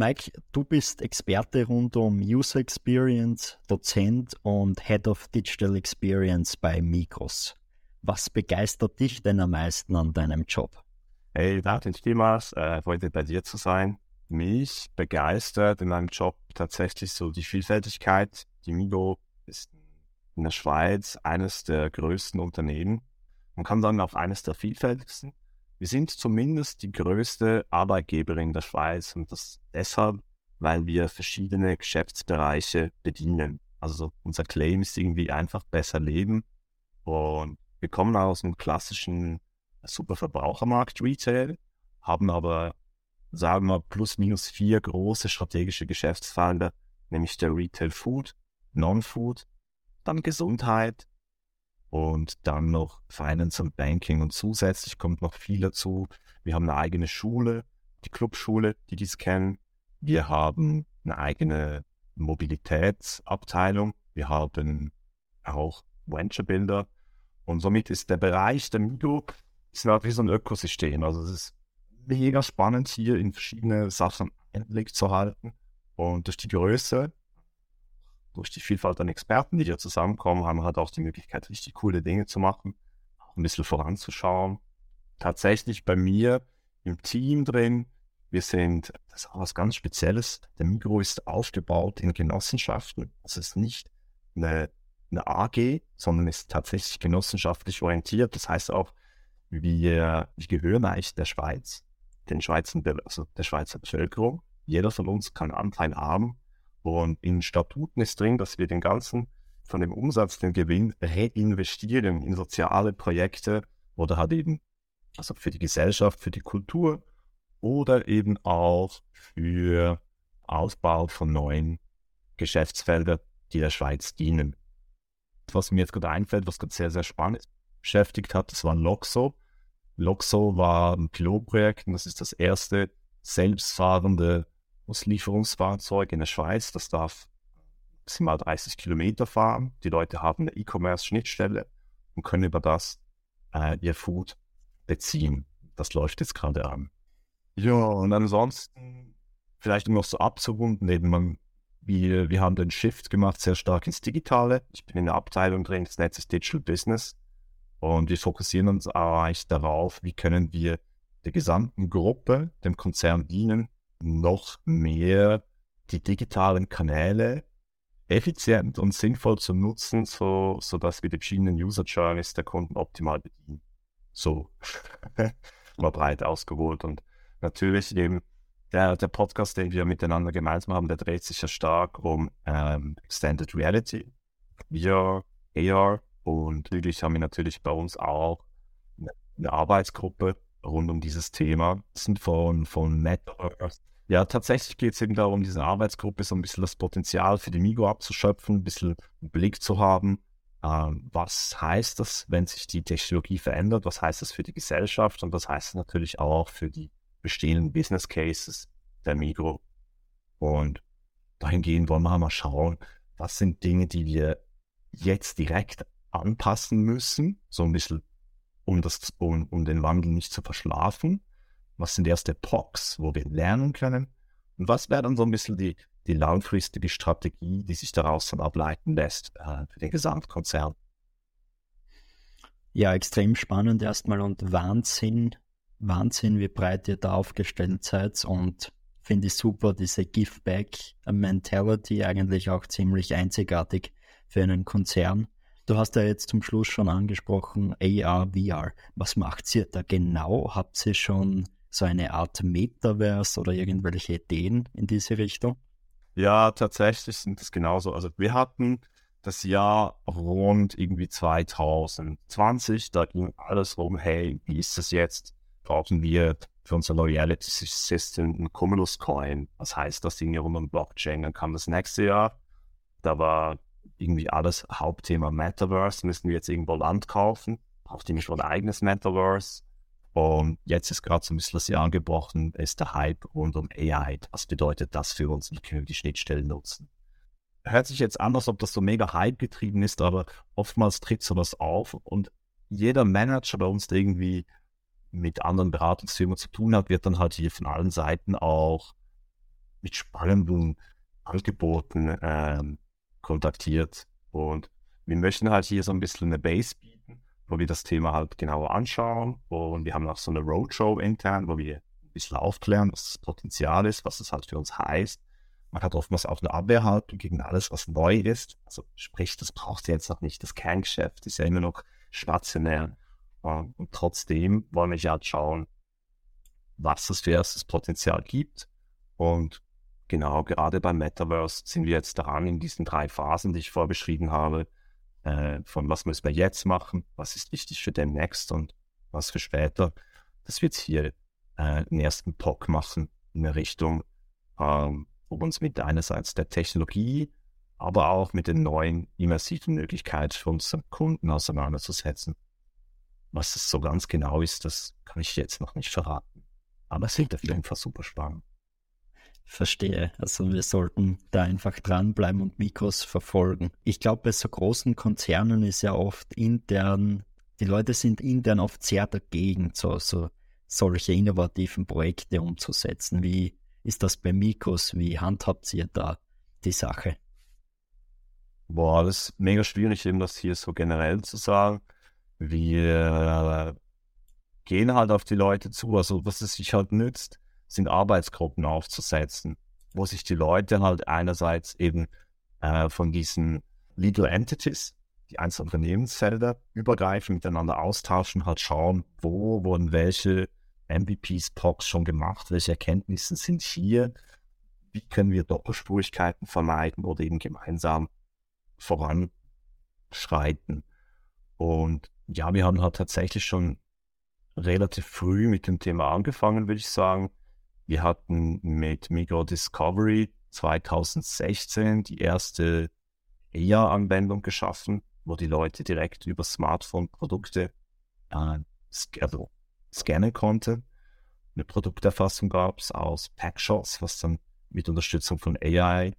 Mike, du bist Experte rund um User Experience, Dozent und Head of Digital Experience bei Migros. Was begeistert dich denn am meisten an deinem Job? Hey, Martin Stimas, äh, heute bei dir zu sein. Mich begeistert in meinem Job tatsächlich so die Vielfältigkeit. Die Migo ist in der Schweiz eines der größten Unternehmen. Man kann sagen, auch eines der vielfältigsten. Wir sind zumindest die größte Arbeitgeberin der Schweiz und das deshalb, weil wir verschiedene Geschäftsbereiche bedienen. Also unser Claim ist irgendwie einfach besser leben und wir kommen aus einem klassischen Superverbrauchermarkt Retail, haben aber, sagen wir, plus minus vier große strategische Geschäftsfelder, nämlich der Retail Food, Non-Food, dann Gesundheit, und dann noch Finance und Banking und zusätzlich kommt noch viel dazu. Wir haben eine eigene Schule, die Clubschule, die dies kennen. Wir haben eine eigene Mobilitätsabteilung. Wir haben auch Venture Builder. Und somit ist der Bereich der Migo ist wie so ein Ökosystem. Also es ist mega spannend hier in verschiedene Sachen Einblick zu halten. Und durch die Größe durch die Vielfalt an Experten, die hier zusammenkommen, haben wir halt auch die Möglichkeit, richtig coole Dinge zu machen, auch ein bisschen voranzuschauen. Tatsächlich bei mir im Team drin, wir sind, das ist auch was ganz Spezielles, der Migro ist aufgebaut in Genossenschaften. Es ist nicht eine, eine AG, sondern ist tatsächlich genossenschaftlich orientiert. Das heißt auch, wir, wir gehören eigentlich der Schweiz, den Schweizer, also der Schweizer Bevölkerung. Jeder von uns kann Anteil haben und in Statuten ist drin, dass wir den ganzen von dem Umsatz, den Gewinn reinvestieren in soziale Projekte oder halt eben, also für die Gesellschaft, für die Kultur oder eben auch für Ausbau von neuen Geschäftsfeldern, die der Schweiz dienen. Was mir jetzt gerade einfällt, was gerade sehr, sehr spannend beschäftigt hat, das war Loxo. Loxo war ein Pilotprojekt und das ist das erste selbstfahrende Auslieferungsfahrzeug in der Schweiz, das darf maximal 30 Kilometer fahren. Die Leute haben eine E-Commerce-Schnittstelle und können über das äh, ihr Food beziehen. Das läuft jetzt gerade an. Ja, und ansonsten, vielleicht um noch so abzurunden, eben man, wir, wir haben den Shift gemacht, sehr stark ins Digitale. Ich bin in der Abteilung drin, das Netz ist Digital Business. Und wir fokussieren uns eigentlich darauf, wie können wir der gesamten Gruppe, dem Konzern dienen, noch mehr die digitalen Kanäle effizient und sinnvoll zu nutzen, so, so dass wir die verschiedenen User Journeys der Kunden optimal bedienen. So. Mal breit ausgeholt. Und natürlich eben der, der Podcast, den wir miteinander gemeinsam haben, der dreht sich ja stark um ähm, Extended Reality, VR, AR und wirklich haben wir natürlich bei uns auch eine Arbeitsgruppe rund um dieses Thema. Von, von Metaverse ja, tatsächlich geht es eben darum, diese Arbeitsgruppe so ein bisschen das Potenzial für die Migo abzuschöpfen, ein bisschen einen Blick zu haben. Ähm, was heißt das, wenn sich die Technologie verändert? Was heißt das für die Gesellschaft? Und was heißt das natürlich auch für die bestehenden Business Cases der Migro? Und dahingehend wollen wir mal schauen, was sind Dinge, die wir jetzt direkt anpassen müssen, so ein bisschen, um, das, um, um den Wandel nicht zu verschlafen was sind erste POCs, wo wir lernen können? Und was wäre dann so ein bisschen die, die langfristige Strategie, die sich daraus dann ableiten lässt äh, für den Gesamtkonzern? Ja, extrem spannend erstmal und Wahnsinn, Wahnsinn, wie breit ihr da aufgestellt seid und finde ich super, diese Give-Back-Mentality eigentlich auch ziemlich einzigartig für einen Konzern. Du hast ja jetzt zum Schluss schon angesprochen, AR, VR. Was macht ihr da genau? Habt ihr schon so eine Art Metaverse oder irgendwelche Ideen in diese Richtung? Ja, tatsächlich sind es genauso. Also wir hatten das Jahr rund irgendwie 2020, da ging alles rum, hey, wie ist das jetzt? Brauchen wir für unser Loyalty System ein Cumulus Coin? Was heißt das Ding hier rund um Blockchain? Dann kam das nächste Jahr, da war irgendwie alles Hauptthema Metaverse, müssen wir jetzt irgendwo Land kaufen, braucht nicht schon ein eigenes Metaverse? Und jetzt ist gerade so ein bisschen das Jahr angebrochen, ist der Hype rund um AI. Was bedeutet das für uns? Wie können wir die Schnittstellen nutzen? Hört sich jetzt an, als ob das so mega Hype getrieben ist, aber oftmals tritt sowas auf und jeder Manager bei uns, der irgendwie mit anderen Beratungsfirmen zu tun hat, wird dann halt hier von allen Seiten auch mit spannenden Angeboten ähm, kontaktiert. Und wir möchten halt hier so ein bisschen eine Base bieten, wo wir das Thema halt genauer anschauen. Und wir haben auch so eine Roadshow intern, wo wir ein bisschen aufklären, was das Potenzial ist, was das halt für uns heißt. Man hat oftmals auch eine Abwehrhaltung gegen alles, was neu ist. Also sprich, das braucht jetzt noch nicht. Das Kerngeschäft ist ja immer noch stationär. Und trotzdem wollen wir halt schauen, was es für erstes Potenzial gibt. Und genau, gerade beim Metaverse sind wir jetzt daran in diesen drei Phasen, die ich vorbeschrieben habe, äh, von was müssen wir jetzt machen, was ist wichtig für Next und was für später. Das wird hier äh, einen ersten POC machen in eine Richtung, ähm, wo wir uns mit einerseits der Technologie, aber auch mit den neuen immersiven Möglichkeiten für unsere Kunden auseinanderzusetzen. Was es so ganz genau ist, das kann ich jetzt noch nicht verraten. Aber es wird auf jeden Fall super spannend. Verstehe. Also wir sollten da einfach dranbleiben und Mikros verfolgen. Ich glaube, bei so großen Konzernen ist ja oft intern, die Leute sind intern oft sehr dagegen, so, so solche innovativen Projekte umzusetzen. Wie ist das bei Mikros? Wie handhabt ihr da die Sache? Boah, das ist mega schwierig, eben das hier so generell zu sagen. Wir gehen halt auf die Leute zu. Also was es sich halt nützt, sind Arbeitsgruppen aufzusetzen, wo sich die Leute halt einerseits eben äh, von diesen Legal Entities, die einzelnen Unternehmensfelder übergreifen, miteinander austauschen, halt schauen, wo wurden welche MVPs, POCs schon gemacht, welche Erkenntnisse sind hier, wie können wir Doppelspurigkeiten vermeiden oder eben gemeinsam voranschreiten. Und ja, wir haben halt tatsächlich schon relativ früh mit dem Thema angefangen, würde ich sagen. Wir hatten mit Migro Discovery 2016 die erste EA-Anwendung geschaffen, wo die Leute direkt über Smartphone Produkte äh, also scannen konnten. Eine Produkterfassung gab es aus Packshots, was dann mit Unterstützung von AI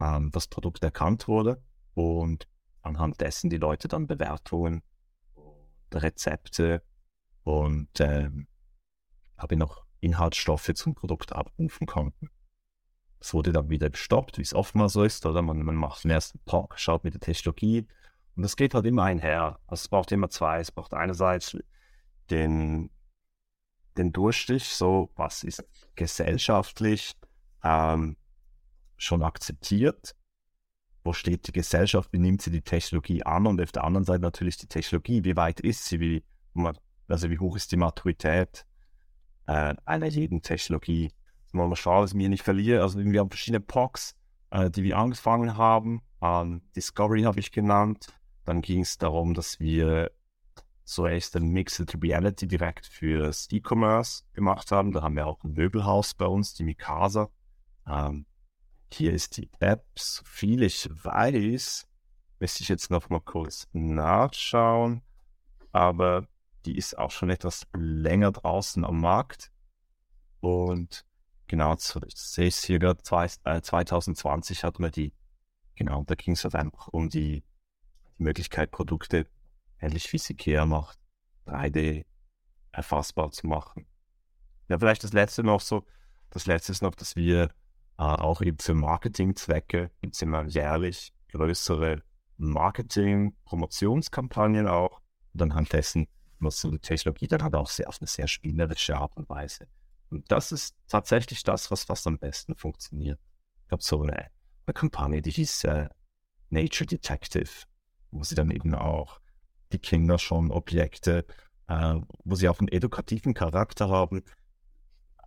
ähm, das Produkt erkannt wurde und anhand dessen die Leute dann Bewertungen, Rezepte und ähm, habe noch Inhaltsstoffe zum Produkt abrufen konnten. Es wurde dann wieder gestoppt, wie es oftmals so ist, oder? Man, man macht den ersten Talk, schaut mit der Technologie und das geht halt immer einher. Also es braucht immer zwei. Es braucht einerseits den, den Durchstich, so was ist gesellschaftlich ähm, schon akzeptiert, wo steht die Gesellschaft, wie nimmt sie die Technologie an und auf der anderen Seite natürlich die Technologie, wie weit ist sie, wie, also wie hoch ist die Maturität äh, einer jeden Technologie. Also mal schauen, dass ich mir nicht verliere. Also wir haben verschiedene POCs, äh, die wir angefangen haben. Ähm, Discovery habe ich genannt. Dann ging es darum, dass wir echt ein Mixed Reality direkt fürs E-Commerce gemacht haben. Da haben wir auch ein Möbelhaus bei uns, die Mikasa. Ähm, hier ist die App, so viel ich weiß, müsste ich jetzt noch mal kurz nachschauen. Aber die ist auch schon etwas länger draußen am Markt. Und genau, so, ich sehe es hier gerade, 2020 hat man die, genau, da ging es halt einfach um die, die Möglichkeit, Produkte ähnlich wie Ikea macht, 3D erfassbar zu machen. Ja, vielleicht das letzte noch so, das letzte ist noch, dass wir äh, auch eben für Marketingzwecke gibt es immer jährlich größere Marketing-Promotionskampagnen auch. Und anhand dessen nutzen die Technologie dann halt auch sehr auf eine sehr spielerische Art und Weise. Und das ist tatsächlich das, was fast am besten funktioniert. Ich habe so eine, eine Kampagne, die hieß äh, Nature Detective, wo sie dann eben auch die Kinder schon Objekte, äh, wo sie auch einen edukativen Charakter haben,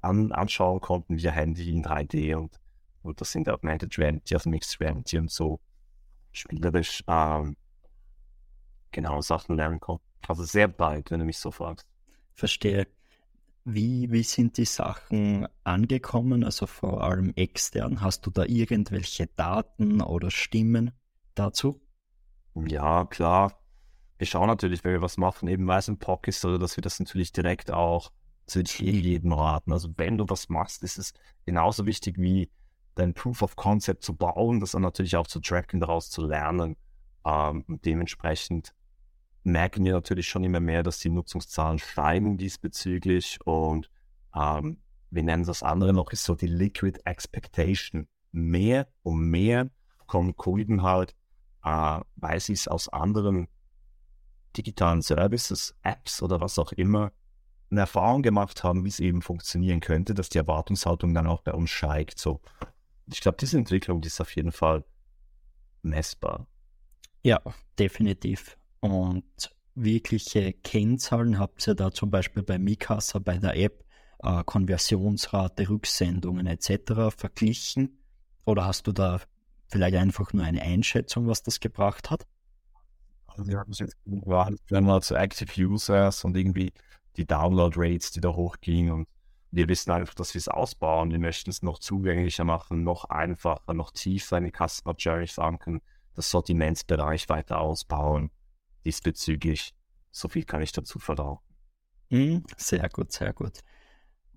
an, anschauen konnten via Handy in 3D und, und das sind Augmented Reality, also Mixed Reality und so spielerisch ähm, genau Sachen lernen konnten. Also sehr breit, wenn du mich so fragst. Verstehe. Wie, wie sind die Sachen angekommen, also vor allem extern? Hast du da irgendwelche Daten oder Stimmen dazu? Ja, klar. Wir schauen natürlich, wenn wir was machen, eben weil es ein POC ist, oder dass wir das natürlich direkt auch zu jedem raten. Also wenn du was machst, ist es genauso wichtig wie dein Proof of Concept zu bauen, das dann natürlich auch zu tracken, daraus zu lernen. Ähm, dementsprechend merken wir natürlich schon immer mehr, dass die Nutzungszahlen steigen diesbezüglich und ähm, wir nennen das andere noch, ist so die Liquid Expectation. Mehr und mehr kommen Kunden halt, äh, weil sie es aus anderen digitalen Services, Apps oder was auch immer, eine Erfahrung gemacht haben, wie es eben funktionieren könnte, dass die Erwartungshaltung dann auch bei uns steigt. So, ich glaube, diese Entwicklung die ist auf jeden Fall messbar. Ja, definitiv. Und wirkliche Kennzahlen habt ihr da zum Beispiel bei Mikasa, bei der App, äh, Konversionsrate, Rücksendungen etc. verglichen? Oder hast du da vielleicht einfach nur eine Einschätzung, was das gebracht hat? Also wir haben es jetzt wenn man zu Active Users und irgendwie die Download Rates, die da hochgingen und wir wissen einfach, dass wir es ausbauen. Wir möchten es noch zugänglicher machen, noch einfacher, noch tiefer in die Customer Journey verankern, das Sortimentsbereich weiter ausbauen. Diesbezüglich, so viel kann ich dazu verdauen. Hm, sehr gut, sehr gut.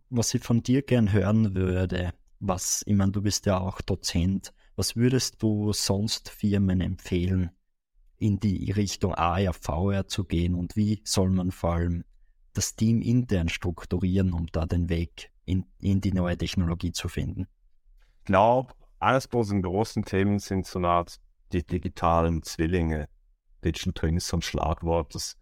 Was ich von dir gern hören würde, was, ich meine, du bist ja auch Dozent, was würdest du sonst Firmen empfehlen, in die Richtung AR, VR zu gehen und wie soll man vor allem das Team intern strukturieren, um da den Weg in, in die neue Technologie zu finden? Ich glaube, eines von großen Themen sind so eine Art die digitalen Zwillinge. Digital Twin ist so ein Schlagwort, das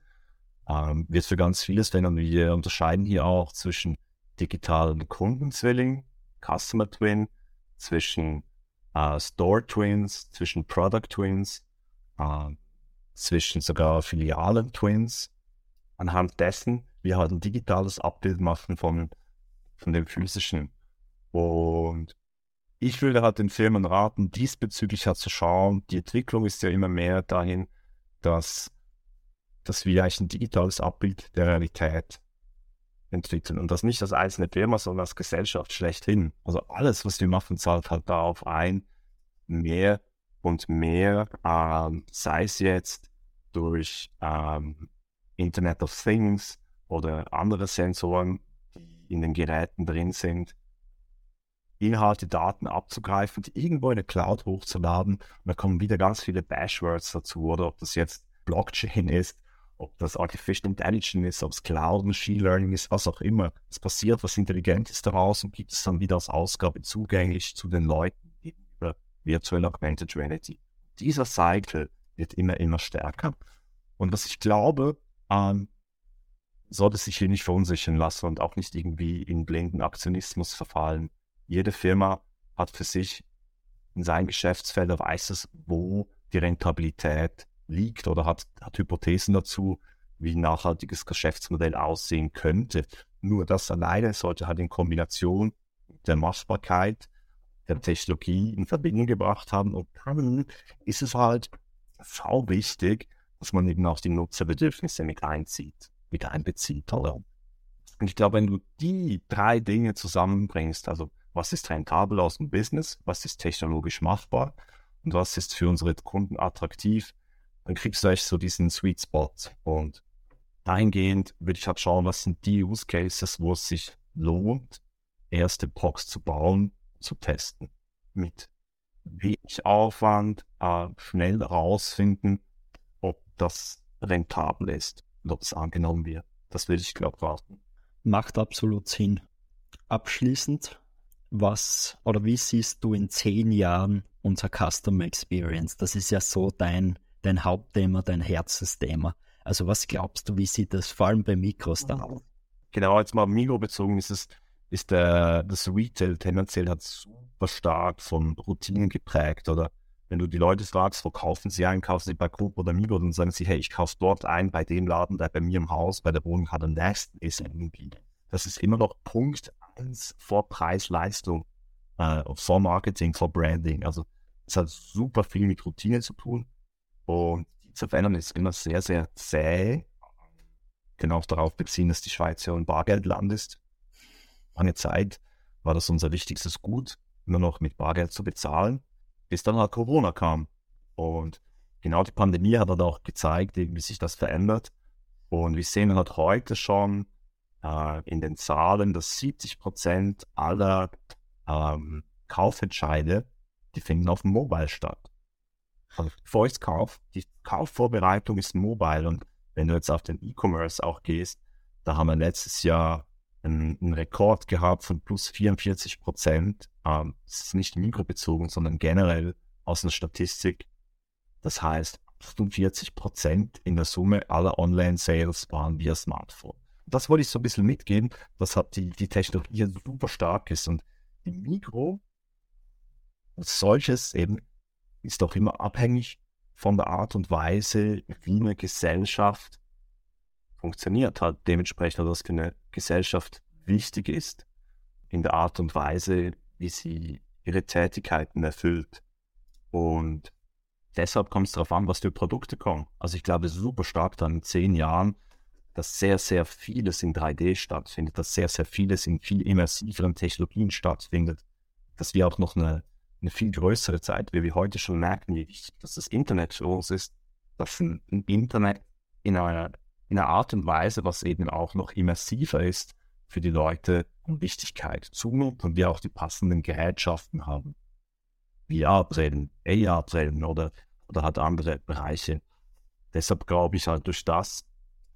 ähm, wird für ganz vieles wenn Wir unterscheiden hier auch zwischen digitalen Kundenzwilling, Customer Twin, zwischen äh, Store Twins, zwischen Product Twins, äh, zwischen sogar Filialen Twins. Anhand dessen wir halt ein digitales Abbild machen von, von dem physischen. Und ich würde halt den Firmen raten, diesbezüglich halt zu schauen, die Entwicklung ist ja immer mehr dahin, dass, dass wir ein digitales Abbild der Realität entwickeln. Und das nicht als einzelne Firma, sondern als Gesellschaft schlechthin. Also alles, was wir machen, zahlt halt darauf ein, mehr und mehr, ähm, sei es jetzt durch ähm, Internet of Things oder andere Sensoren, die in den Geräten drin sind, Inhalte, Daten abzugreifen, die irgendwo in der Cloud hochzuladen. Und da kommen wieder ganz viele Bashwords dazu, oder ob das jetzt Blockchain ist, ob das Artificial Intelligence ist, ob es Cloud, Machine Learning ist, was auch immer. Es passiert was Intelligentes daraus und gibt es dann wieder als Ausgabe zugänglich zu den Leuten über Virtual Augmented Reality. Dieser Cycle wird immer, immer stärker. Und was ich glaube, ähm, sollte sich hier nicht verunsichern lassen und auch nicht irgendwie in blinden Aktionismus verfallen. Jede Firma hat für sich in seinem Geschäftsfeld, weiß es, wo die Rentabilität liegt oder hat, hat Hypothesen dazu, wie ein nachhaltiges Geschäftsmodell aussehen könnte. Nur das alleine sollte halt in Kombination der Machbarkeit der Technologie in Verbindung gebracht haben. Und dann ist es halt sau wichtig, dass man eben auch die Nutzerbedürfnisse mit einzieht mit einbezieht. Oder? Und ich glaube, wenn du die drei Dinge zusammenbringst, also was ist rentabel aus dem Business, was ist technologisch machbar und was ist für unsere Kunden attraktiv, dann kriegst du echt so diesen Sweet Spot. Und dahingehend würde ich halt schauen, was sind die Use Cases, wo es sich lohnt, erste Box zu bauen, zu testen. Mit wenig Aufwand äh, schnell herausfinden, ob das rentabel ist und ob es angenommen wird. Das würde ich, glaube raten. Macht absolut Sinn. Abschließend, was oder wie siehst du in zehn Jahren unser Customer Experience? Das ist ja so dein, dein Hauptthema, dein Herzensthema. Also was glaubst du, wie sieht das vor allem bei Mikros dann aus? Genau, jetzt mal Mikro bezogen ist es, ist der, das Retail tendenziell hat super stark von Routinen geprägt oder wenn du die Leute fragst, wo kaufen sie ein, kaufen sie bei Coop oder Migo, dann sagen sie, hey, ich kaufe dort ein, bei dem Laden, der bei mir im Haus, bei der Wohnung hat am nächsten ist irgendwie. Das ist immer noch Punkt eins vor Preis-Leistung, äh, vor Marketing, vor Branding. Also es hat super viel mit Routine zu tun und die zu verändern ist immer sehr, sehr zäh. Genau darauf beziehen, dass die Schweiz ja ein Bargeldland ist. Lange Zeit war das unser wichtigstes Gut, nur noch mit Bargeld zu bezahlen bis dann halt Corona kam. Und genau die Pandemie hat halt auch gezeigt, wie sich das verändert. Und wir sehen halt heute schon äh, in den Zahlen, dass 70 Prozent aller ähm, Kaufentscheide, die finden auf dem Mobile statt. Also bevor ich kaufe, die Kaufvorbereitung ist mobile. Und wenn du jetzt auf den E-Commerce auch gehst, da haben wir letztes Jahr einen, einen Rekord gehabt von plus 44 Prozent. Ähm, das ist nicht mikrobezogen, sondern generell aus einer Statistik. Das heißt, 48 Prozent in der Summe aller Online-Sales waren via Smartphone. Das wollte ich so ein bisschen mitgeben, dass hat die, die Technologie super stark ist. Und die Mikro als solches eben ist auch immer abhängig von der Art und Weise, wie eine Gesellschaft funktioniert hat. Dementsprechend, dass eine Gesellschaft wichtig ist in der Art und Weise, wie sie ihre Tätigkeiten erfüllt. Und deshalb kommt es darauf an, was für Produkte kommen. Also ich glaube super stark dann in zehn Jahren, dass sehr, sehr vieles in 3D stattfindet, dass sehr, sehr vieles in viel immersiveren Technologien stattfindet, dass wir auch noch eine, eine viel größere Zeit, wie wir heute schon merken, wie wichtig dass das Internet für uns ist, dass ein, ein Internet in einer, in einer Art und Weise, was eben auch noch immersiver ist, für die Leute an Wichtigkeit zunimmt und wir auch die passenden Gerätschaften haben. VR-Brillen, AR-Brillen oder, oder halt andere Bereiche. Deshalb glaube ich halt, durch das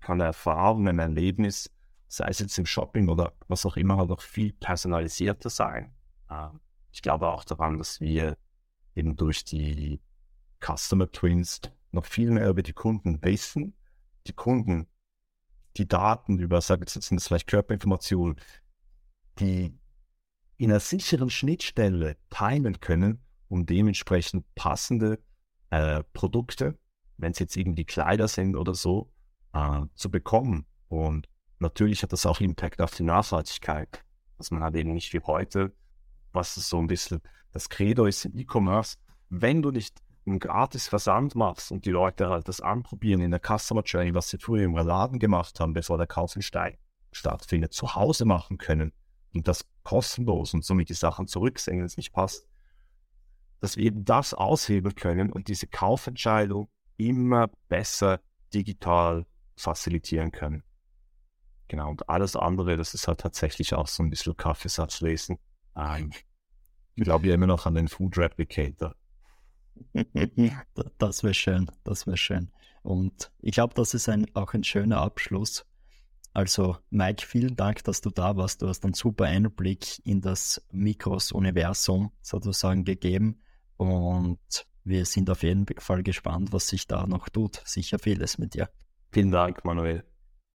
kann Erfahrung, ein Erlebnis, sei es jetzt im Shopping oder was auch immer, halt auch viel personalisierter sein. Ähm, ich glaube auch daran, dass wir eben durch die Customer Twins noch viel mehr über die Kunden wissen. Die Kunden, die Daten über, sage jetzt sind es vielleicht Körperinformationen, die in einer sicheren Schnittstelle teilen können um dementsprechend passende äh, Produkte, wenn es jetzt irgendwie Kleider sind oder so, äh, zu bekommen. Und natürlich hat das auch Impact auf die Nachhaltigkeit, dass man halt eben nicht wie heute, was so ein bisschen das Credo ist im E-Commerce, wenn du nicht einen gratis Versand machst und die Leute halt das anprobieren in der Customer Journey, was sie früher im Laden gemacht haben, bevor der Kauf in Stein stattfindet, zu Hause machen können und das kostenlos und somit die Sachen zurücksehen, wenn es nicht passt, dass wir eben das aushebeln können und diese Kaufentscheidung immer besser digital facilitieren können. Genau, und alles andere, das ist halt tatsächlich auch so ein bisschen Kaffeesatzlesen. Ähm, ich glaube ja immer noch an den Food Replicator. das wäre schön, das wäre schön. Und ich glaube, das ist ein, auch ein schöner Abschluss. Also, Mike, vielen Dank, dass du da warst. Du hast einen super Einblick in das Mikros-Universum sozusagen gegeben. Und wir sind auf jeden Fall gespannt, was sich da noch tut. Sicher vieles mit dir. Vielen Dank, Manuel.